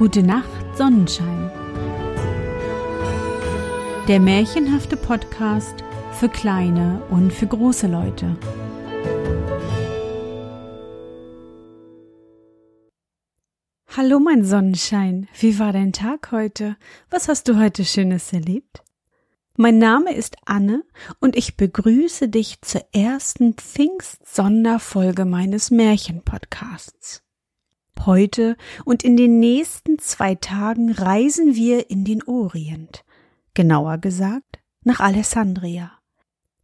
Gute Nacht, Sonnenschein. Der märchenhafte Podcast für kleine und für große Leute. Hallo mein Sonnenschein, wie war dein Tag heute? Was hast du heute Schönes erlebt? Mein Name ist Anne und ich begrüße dich zur ersten Pfingst-Sonderfolge meines Märchenpodcasts. Heute und in den nächsten zwei Tagen reisen wir in den Orient, genauer gesagt nach Alessandria.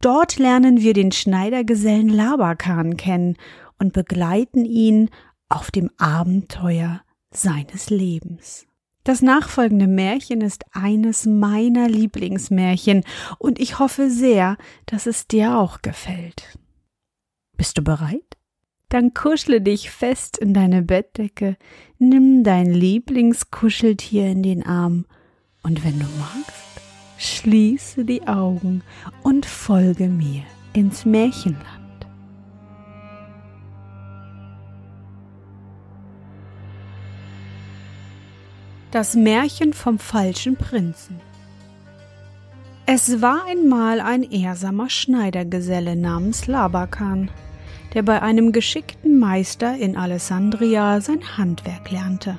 Dort lernen wir den Schneidergesellen Labakan kennen und begleiten ihn auf dem Abenteuer seines Lebens. Das nachfolgende Märchen ist eines meiner Lieblingsmärchen und ich hoffe sehr, dass es dir auch gefällt. Bist du bereit? Dann kuschle dich fest in deine Bettdecke, nimm dein Lieblingskuscheltier in den Arm. Und wenn du magst, schließe die Augen und folge mir ins Märchenland. Das Märchen vom falschen Prinzen. Es war einmal ein ehrsamer Schneidergeselle namens Labakan der bei einem geschickten Meister in Alessandria sein Handwerk lernte.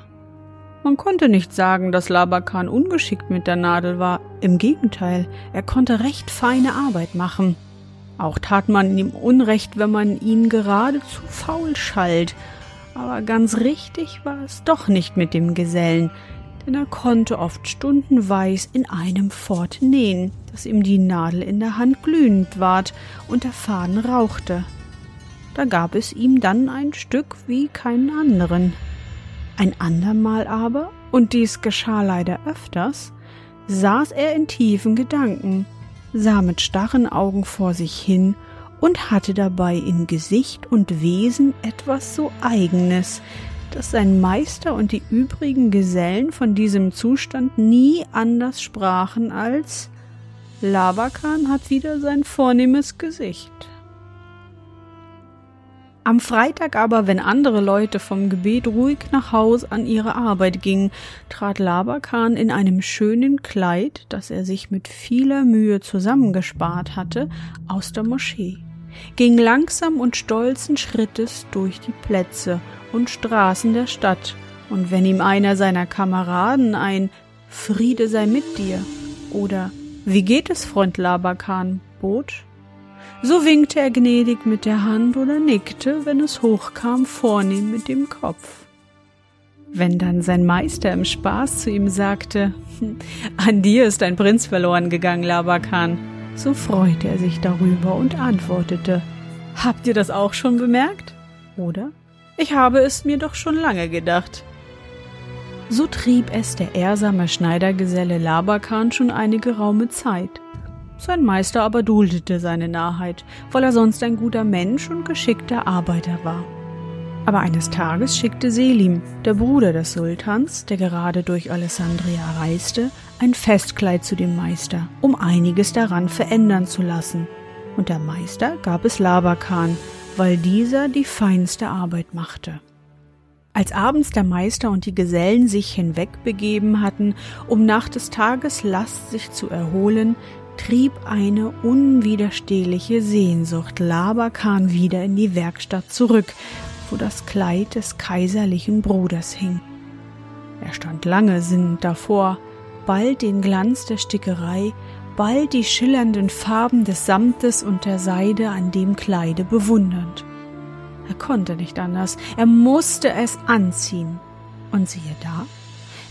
Man konnte nicht sagen, dass Labakan ungeschickt mit der Nadel war. Im Gegenteil, er konnte recht feine Arbeit machen. Auch tat man ihm Unrecht, wenn man ihn geradezu faul schalt. Aber ganz richtig war es doch nicht mit dem Gesellen, denn er konnte oft stundenweis in einem fort nähen, dass ihm die Nadel in der Hand glühend ward und der Faden rauchte da gab es ihm dann ein Stück wie keinen anderen. Ein andermal aber, und dies geschah leider öfters, saß er in tiefen Gedanken, sah mit starren Augen vor sich hin und hatte dabei in Gesicht und Wesen etwas so Eigenes, dass sein Meister und die übrigen Gesellen von diesem Zustand nie anders sprachen als Labakan hat wieder sein vornehmes Gesicht. Am Freitag aber, wenn andere Leute vom Gebet ruhig nach Haus an ihre Arbeit gingen, trat Labakan in einem schönen Kleid, das er sich mit vieler Mühe zusammengespart hatte, aus der Moschee, ging langsam und stolzen Schrittes durch die Plätze und Straßen der Stadt, und wenn ihm einer seiner Kameraden ein Friede sei mit dir oder Wie geht es, Freund Labakan, bot, so winkte er gnädig mit der Hand oder nickte, wenn es hochkam, vornehm mit dem Kopf. Wenn dann sein Meister im Spaß zu ihm sagte, hm, an dir ist ein Prinz verloren gegangen, Labakan, so freute er sich darüber und antwortete, Habt ihr das auch schon bemerkt? Oder? Ich habe es mir doch schon lange gedacht. So trieb es der ehrsame Schneidergeselle Labakan schon einige raume Zeit. Sein Meister aber duldete seine Narrheit, weil er sonst ein guter Mensch und geschickter Arbeiter war. Aber eines Tages schickte Selim, der Bruder des Sultans, der gerade durch Alessandria reiste, ein Festkleid zu dem Meister, um einiges daran verändern zu lassen. Und der Meister gab es Labakan, weil dieser die feinste Arbeit machte. Als abends der Meister und die Gesellen sich hinwegbegeben hatten, um nach des Tages Last sich zu erholen, trieb eine unwiderstehliche Sehnsucht Labakan wieder in die Werkstatt zurück, wo das Kleid des kaiserlichen Bruders hing. Er stand lange sinnend davor, bald den Glanz der Stickerei, bald die schillernden Farben des Samtes und der Seide an dem Kleide bewundernd. Er konnte nicht anders, er musste es anziehen. Und siehe da,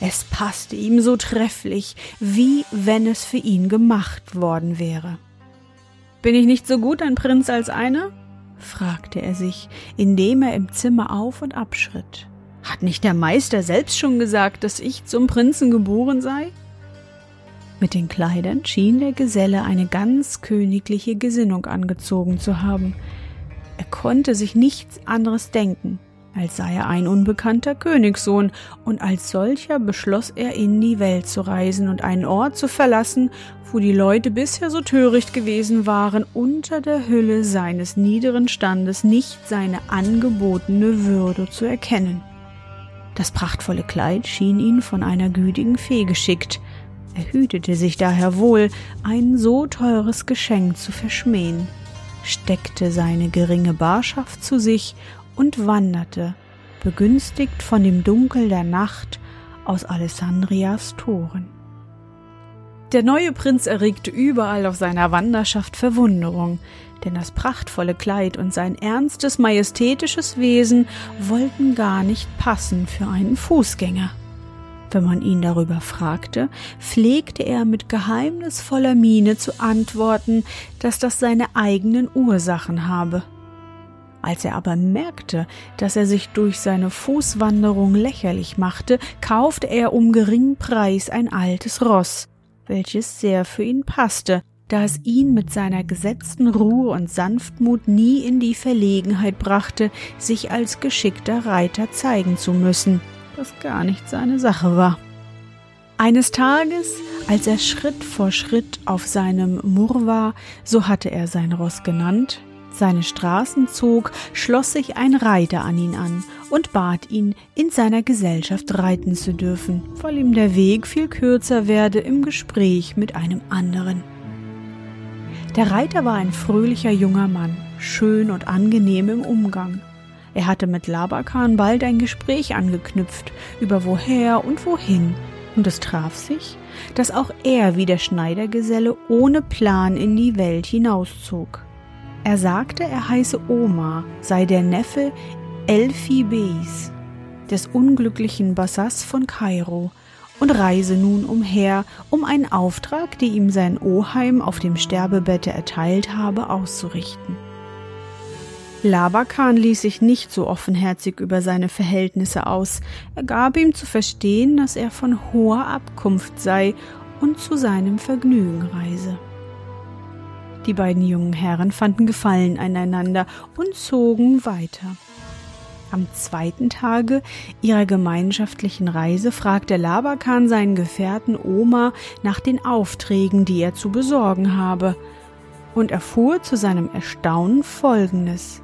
es passte ihm so trefflich, wie wenn es für ihn gemacht worden wäre. Bin ich nicht so gut ein Prinz als einer? fragte er sich, indem er im Zimmer auf und abschritt. Hat nicht der Meister selbst schon gesagt, dass ich zum Prinzen geboren sei? Mit den Kleidern schien der Geselle eine ganz königliche Gesinnung angezogen zu haben. Er konnte sich nichts anderes denken, als sei er ein unbekannter Königssohn, und als solcher beschloss er, in die Welt zu reisen und einen Ort zu verlassen, wo die Leute bisher so töricht gewesen waren, unter der Hülle seines niederen Standes nicht seine angebotene Würde zu erkennen. Das prachtvolle Kleid schien ihn von einer gütigen Fee geschickt. Er hütete sich daher wohl, ein so teures Geschenk zu verschmähen, steckte seine geringe Barschaft zu sich und wanderte, begünstigt von dem Dunkel der Nacht, aus Alessandrias Toren. Der neue Prinz erregte überall auf seiner Wanderschaft Verwunderung, denn das prachtvolle Kleid und sein ernstes, majestätisches Wesen wollten gar nicht passen für einen Fußgänger. Wenn man ihn darüber fragte, pflegte er mit geheimnisvoller Miene zu antworten, dass das seine eigenen Ursachen habe. Als er aber merkte, dass er sich durch seine Fußwanderung lächerlich machte, kaufte er um geringen Preis ein altes Ross, welches sehr für ihn passte, da es ihn mit seiner gesetzten Ruhe und Sanftmut nie in die Verlegenheit brachte, sich als geschickter Reiter zeigen zu müssen, was gar nicht seine Sache war. Eines Tages, als er Schritt vor Schritt auf seinem Murwa, so hatte er sein Ross genannt, seine Straßen zog, schloss sich ein Reiter an ihn an und bat ihn, in seiner Gesellschaft reiten zu dürfen, weil ihm der Weg viel kürzer werde im Gespräch mit einem anderen. Der Reiter war ein fröhlicher junger Mann, schön und angenehm im Umgang. Er hatte mit Labakan bald ein Gespräch angeknüpft über woher und wohin, und es traf sich, dass auch er wie der Schneidergeselle ohne Plan in die Welt hinauszog. Er sagte, er heiße Omar, sei der Neffe Elfi Beis, des unglücklichen Bassas von Kairo, und reise nun umher, um einen Auftrag, den ihm sein Oheim auf dem Sterbebette erteilt habe, auszurichten. Labakan ließ sich nicht so offenherzig über seine Verhältnisse aus. Er gab ihm zu verstehen, dass er von hoher Abkunft sei und zu seinem Vergnügen reise. Die beiden jungen Herren fanden Gefallen aneinander und zogen weiter. Am zweiten Tage ihrer gemeinschaftlichen Reise fragte Labakan seinen Gefährten Oma nach den Aufträgen, die er zu besorgen habe, und erfuhr zu seinem Erstaunen Folgendes.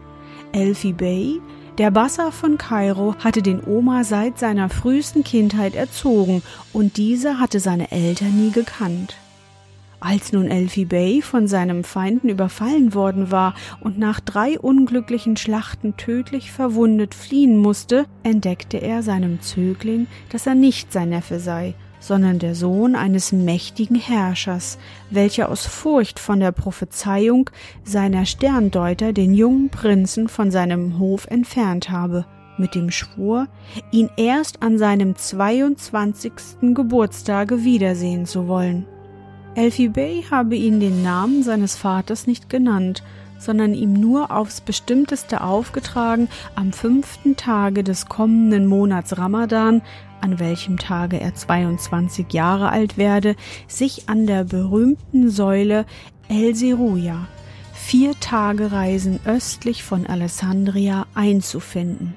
Elfi Bey, der Bassa von Kairo, hatte den Oma seit seiner frühesten Kindheit erzogen, und dieser hatte seine Eltern nie gekannt. Als nun Elfi Bey von seinem Feinden überfallen worden war und nach drei unglücklichen Schlachten tödlich verwundet fliehen musste, entdeckte er seinem Zögling, dass er nicht sein Neffe sei, sondern der Sohn eines mächtigen Herrschers, welcher aus Furcht von der Prophezeiung seiner Sterndeuter den jungen Prinzen von seinem Hof entfernt habe, mit dem Schwur, ihn erst an seinem 22. Geburtstage wiedersehen zu wollen. Elfie Bay habe ihn den Namen seines Vaters nicht genannt, sondern ihm nur aufs bestimmteste aufgetragen, am fünften Tage des kommenden Monats Ramadan, an welchem Tage er 22 Jahre alt werde, sich an der berühmten Säule El Seruja, vier Tage Reisen östlich von Alessandria, einzufinden.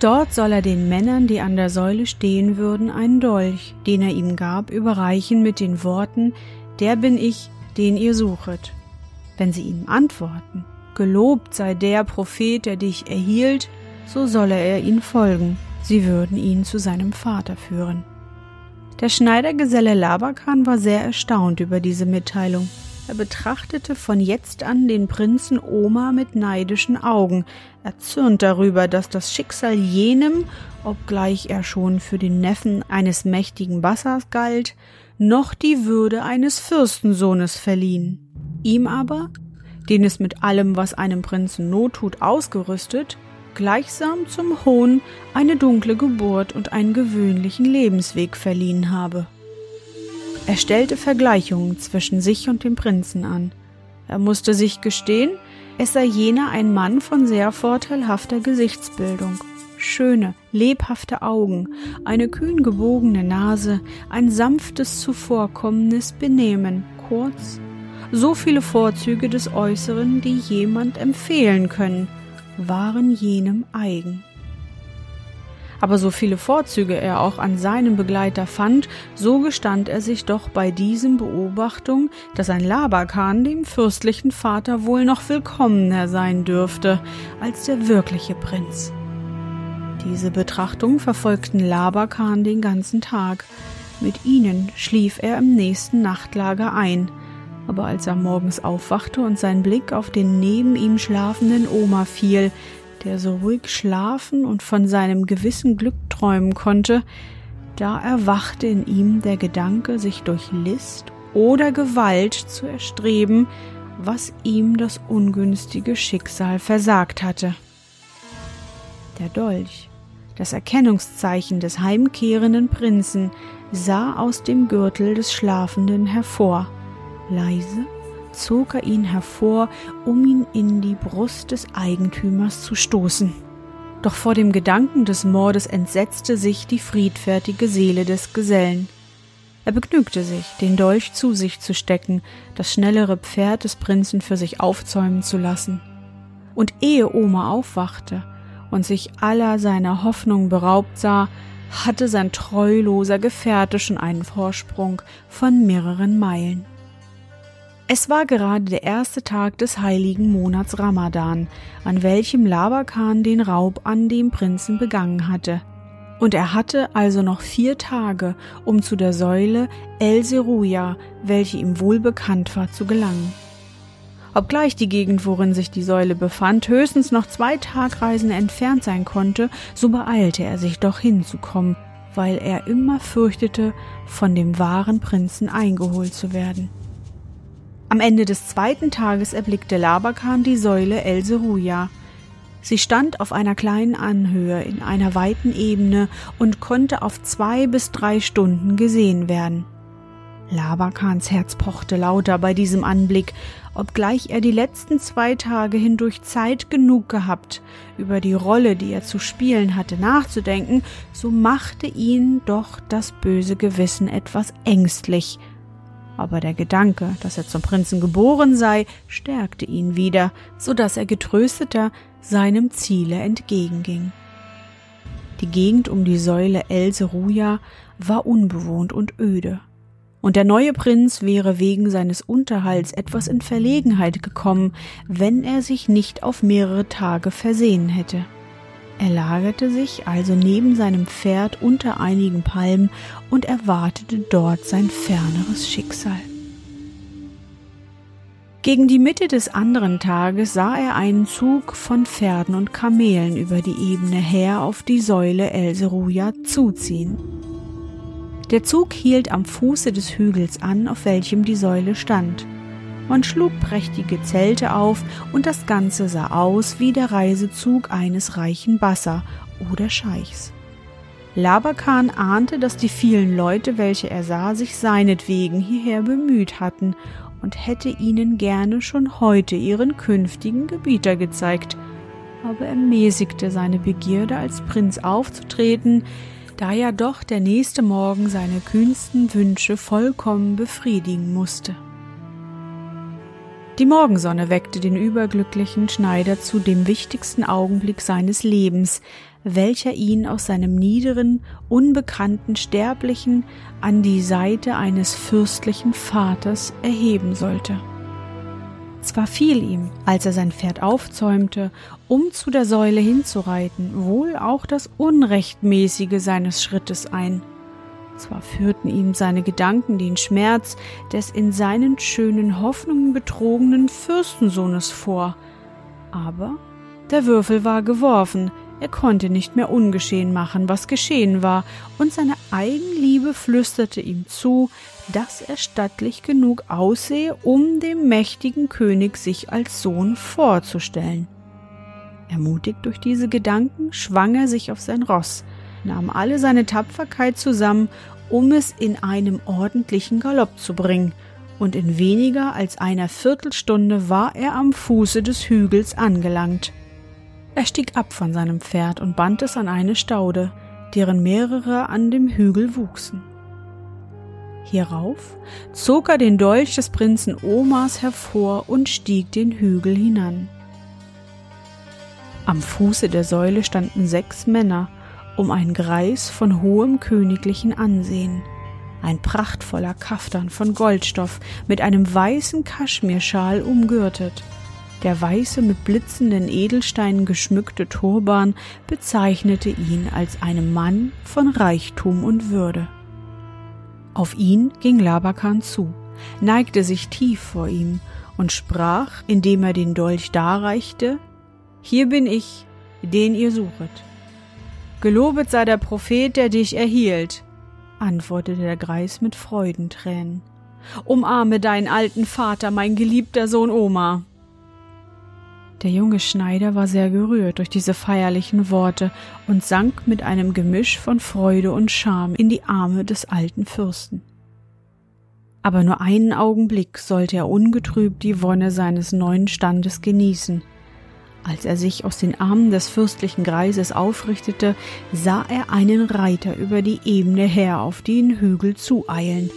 Dort soll er den Männern, die an der Säule stehen würden, einen Dolch, den er ihm gab, überreichen mit den Worten der bin ich, den ihr suchet. Wenn sie ihm antworten, Gelobt sei der Prophet, der dich erhielt, so solle er ihn folgen, sie würden ihn zu seinem Vater führen. Der Schneidergeselle Labakan war sehr erstaunt über diese Mitteilung. Er betrachtete von jetzt an den Prinzen Oma mit neidischen Augen, erzürnt darüber, dass das Schicksal jenem, obgleich er schon für den Neffen eines mächtigen Bassas galt, noch die Würde eines Fürstensohnes verliehen. Ihm aber, den es mit allem, was einem Prinzen Not tut, ausgerüstet, gleichsam zum Hohn eine dunkle Geburt und einen gewöhnlichen Lebensweg verliehen habe. Er stellte Vergleichungen zwischen sich und dem Prinzen an. Er musste sich gestehen, es sei jener ein Mann von sehr vorteilhafter Gesichtsbildung schöne, lebhafte Augen, eine kühn gebogene Nase, ein sanftes, zuvorkommendes Benehmen, kurz, so viele Vorzüge des Äußeren, die jemand empfehlen können, waren jenem eigen. Aber so viele Vorzüge er auch an seinem Begleiter fand, so gestand er sich doch bei diesem Beobachtung, dass ein Labakan dem fürstlichen Vater wohl noch willkommener sein dürfte als der wirkliche Prinz. Diese Betrachtung verfolgten Labakan den ganzen Tag. Mit ihnen schlief er im nächsten Nachtlager ein. Aber als er morgens aufwachte und sein Blick auf den neben ihm schlafenden Oma fiel, der so ruhig schlafen und von seinem gewissen Glück träumen konnte, da erwachte in ihm der Gedanke, sich durch List oder Gewalt zu erstreben, was ihm das ungünstige Schicksal versagt hatte. Der Dolch, das Erkennungszeichen des heimkehrenden Prinzen, sah aus dem Gürtel des Schlafenden hervor. Leise zog er ihn hervor, um ihn in die Brust des Eigentümers zu stoßen. Doch vor dem Gedanken des Mordes entsetzte sich die friedfertige Seele des Gesellen. Er begnügte sich, den Dolch zu sich zu stecken, das schnellere Pferd des Prinzen für sich aufzäumen zu lassen. Und ehe Oma aufwachte und sich aller seiner Hoffnung beraubt sah, hatte sein treuloser Gefährte schon einen Vorsprung von mehreren Meilen. Es war gerade der erste Tag des heiligen Monats Ramadan, an welchem Labakan den Raub an dem Prinzen begangen hatte. Und er hatte also noch vier Tage, um zu der Säule El Seruya, welche ihm wohl bekannt war, zu gelangen. Obgleich die Gegend, worin sich die Säule befand, höchstens noch zwei Tagreisen entfernt sein konnte, so beeilte er sich doch hinzukommen, weil er immer fürchtete, von dem wahren Prinzen eingeholt zu werden. Am Ende des zweiten Tages erblickte Labakan die Säule El Seruya. Sie stand auf einer kleinen Anhöhe in einer weiten Ebene und konnte auf zwei bis drei Stunden gesehen werden. Labakans Herz pochte lauter bei diesem Anblick, obgleich er die letzten zwei Tage hindurch Zeit genug gehabt, über die Rolle, die er zu spielen hatte, nachzudenken, so machte ihn doch das böse Gewissen etwas ängstlich, aber der Gedanke, dass er zum Prinzen geboren sei, stärkte ihn wieder, so dass er getrösteter seinem Ziele entgegenging. Die Gegend um die Säule El Seruya war unbewohnt und öde, und der neue Prinz wäre wegen seines Unterhalts etwas in Verlegenheit gekommen, wenn er sich nicht auf mehrere Tage versehen hätte. Er lagerte sich also neben seinem Pferd unter einigen Palmen und erwartete dort sein ferneres Schicksal. Gegen die Mitte des anderen Tages sah er einen Zug von Pferden und Kamelen über die Ebene her auf die Säule El Seruya zuziehen. Der Zug hielt am Fuße des Hügels an, auf welchem die Säule stand. Man schlug prächtige Zelte auf und das Ganze sah aus wie der Reisezug eines reichen Bassa oder Scheichs. Labakan ahnte, dass die vielen Leute, welche er sah, sich seinetwegen hierher bemüht hatten und hätte ihnen gerne schon heute ihren künftigen Gebieter gezeigt. Aber er mäßigte seine Begierde, als Prinz aufzutreten, da ja doch der nächste Morgen seine kühnsten Wünsche vollkommen befriedigen musste. Die Morgensonne weckte den überglücklichen Schneider zu dem wichtigsten Augenblick seines Lebens, welcher ihn aus seinem niederen, unbekannten Sterblichen an die Seite eines fürstlichen Vaters erheben sollte. Zwar fiel ihm, als er sein Pferd aufzäumte, um zu der Säule hinzureiten, wohl auch das Unrechtmäßige seines Schrittes ein, zwar führten ihm seine Gedanken den Schmerz des in seinen schönen Hoffnungen betrogenen Fürstensohnes vor, aber der Würfel war geworfen, er konnte nicht mehr ungeschehen machen, was geschehen war, und seine Eigenliebe flüsterte ihm zu, dass er stattlich genug aussehe, um dem mächtigen König sich als Sohn vorzustellen. Ermutigt durch diese Gedanken schwang er sich auf sein Ross, nahm alle seine Tapferkeit zusammen, um es in einem ordentlichen Galopp zu bringen, und in weniger als einer Viertelstunde war er am Fuße des Hügels angelangt. Er stieg ab von seinem Pferd und band es an eine Staude, deren mehrere an dem Hügel wuchsen. Hierauf zog er den Dolch des Prinzen Omas hervor und stieg den Hügel hinan. Am Fuße der Säule standen sechs Männer um einen Greis von hohem königlichen Ansehen. Ein prachtvoller Kaftan von Goldstoff mit einem weißen Kaschmirschal umgürtet. Der weiße mit blitzenden Edelsteinen geschmückte Turban bezeichnete ihn als einen Mann von Reichtum und Würde. Auf ihn ging Labakan zu, neigte sich tief vor ihm und sprach, indem er den Dolch darreichte, Hier bin ich, den ihr suchet. Gelobet sei der Prophet, der dich erhielt, antwortete der Greis mit Freudentränen. Umarme deinen alten Vater, mein geliebter Sohn Oma. Der junge Schneider war sehr gerührt durch diese feierlichen Worte und sank mit einem Gemisch von Freude und Scham in die Arme des alten Fürsten. Aber nur einen Augenblick sollte er ungetrübt die Wonne seines neuen Standes genießen. Als er sich aus den Armen des fürstlichen Greises aufrichtete, sah er einen Reiter über die Ebene her auf den Hügel zueilen.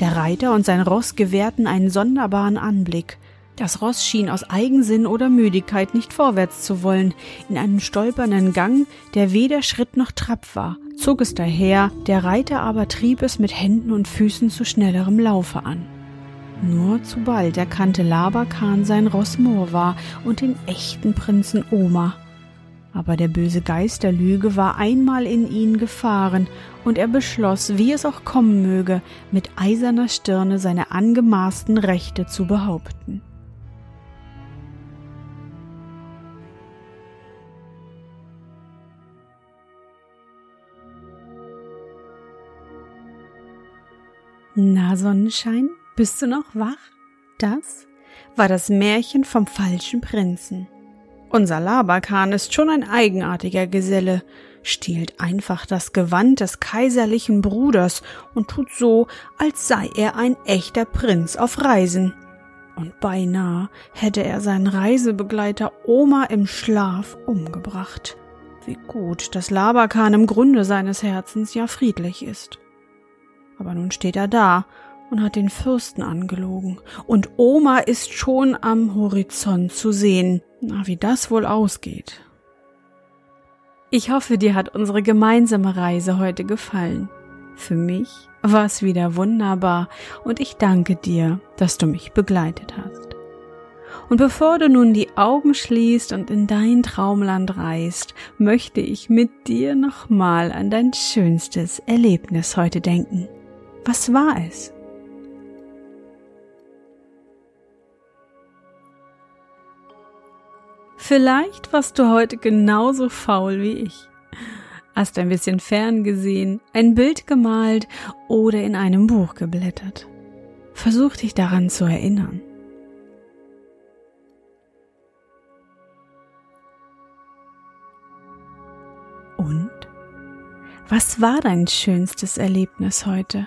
Der Reiter und sein Ross gewährten einen sonderbaren Anblick. Das Ross schien aus Eigensinn oder Müdigkeit nicht vorwärts zu wollen. In einem stolpernden Gang, der weder Schritt noch Trab war, zog es daher, der Reiter aber trieb es mit Händen und Füßen zu schnellerem Laufe an. Nur zu bald erkannte Labakan sein Ross Morwa und den echten Prinzen Oma. Aber der böse Geist der Lüge war einmal in ihn gefahren, und er beschloss, wie es auch kommen möge, mit eiserner Stirne seine angemaßten Rechte zu behaupten. Na, Sonnenschein, bist du noch wach? Das war das Märchen vom falschen Prinzen. Unser Labakan ist schon ein eigenartiger Geselle, stiehlt einfach das Gewand des kaiserlichen Bruders und tut so, als sei er ein echter Prinz auf Reisen. Und beinahe hätte er seinen Reisebegleiter Oma im Schlaf umgebracht. Wie gut, dass Labakan im Grunde seines Herzens ja friedlich ist. Aber nun steht er da und hat den Fürsten angelogen. Und Oma ist schon am Horizont zu sehen. Na, wie das wohl ausgeht. Ich hoffe, dir hat unsere gemeinsame Reise heute gefallen. Für mich war es wieder wunderbar und ich danke dir, dass du mich begleitet hast. Und bevor du nun die Augen schließt und in dein Traumland reist, möchte ich mit dir nochmal an dein schönstes Erlebnis heute denken. Was war es? Vielleicht warst du heute genauso faul wie ich. Hast ein bisschen fern gesehen, ein Bild gemalt oder in einem Buch geblättert. Versuch dich daran zu erinnern. Und? Was war dein schönstes Erlebnis heute?